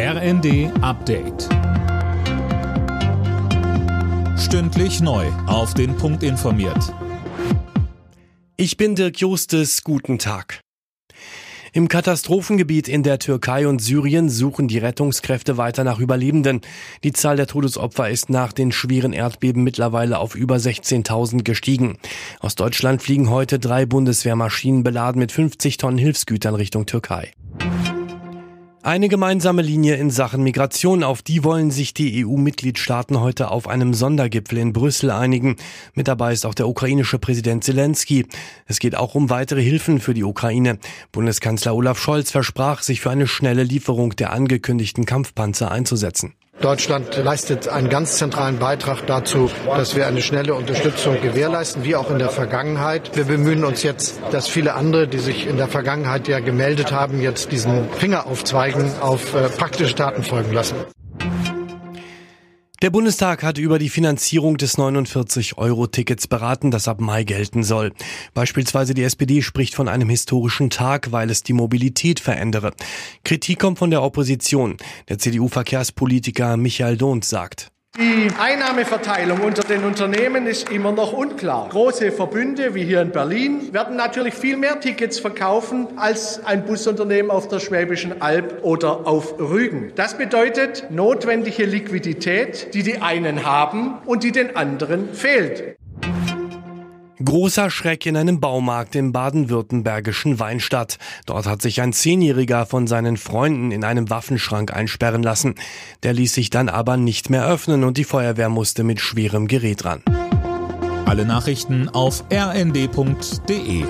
RND Update. Stündlich neu. Auf den Punkt informiert. Ich bin Dirk Justes. Guten Tag. Im Katastrophengebiet in der Türkei und Syrien suchen die Rettungskräfte weiter nach Überlebenden. Die Zahl der Todesopfer ist nach den schweren Erdbeben mittlerweile auf über 16.000 gestiegen. Aus Deutschland fliegen heute drei Bundeswehrmaschinen beladen mit 50 Tonnen Hilfsgütern Richtung Türkei. Eine gemeinsame Linie in Sachen Migration, auf die wollen sich die EU-Mitgliedstaaten heute auf einem Sondergipfel in Brüssel einigen. Mit dabei ist auch der ukrainische Präsident Zelensky. Es geht auch um weitere Hilfen für die Ukraine. Bundeskanzler Olaf Scholz versprach, sich für eine schnelle Lieferung der angekündigten Kampfpanzer einzusetzen. Deutschland leistet einen ganz zentralen Beitrag dazu, dass wir eine schnelle Unterstützung gewährleisten, wie auch in der Vergangenheit. Wir bemühen uns jetzt, dass viele andere, die sich in der Vergangenheit ja gemeldet haben, jetzt diesen Finger aufzweigen, auf äh, praktische Taten folgen lassen. Der Bundestag hat über die Finanzierung des 49-Euro-Tickets beraten, das ab Mai gelten soll. Beispielsweise die SPD spricht von einem historischen Tag, weil es die Mobilität verändere. Kritik kommt von der Opposition. Der CDU-Verkehrspolitiker Michael Dohnt sagt. Die Einnahmeverteilung unter den Unternehmen ist immer noch unklar. Große Verbünde wie hier in Berlin werden natürlich viel mehr Tickets verkaufen als ein Busunternehmen auf der Schwäbischen Alb oder auf Rügen. Das bedeutet notwendige Liquidität, die die einen haben und die den anderen fehlt. Großer Schreck in einem Baumarkt im baden-württembergischen Weinstadt. Dort hat sich ein Zehnjähriger von seinen Freunden in einem Waffenschrank einsperren lassen. Der ließ sich dann aber nicht mehr öffnen und die Feuerwehr musste mit schwerem Gerät ran. Alle Nachrichten auf rnd.de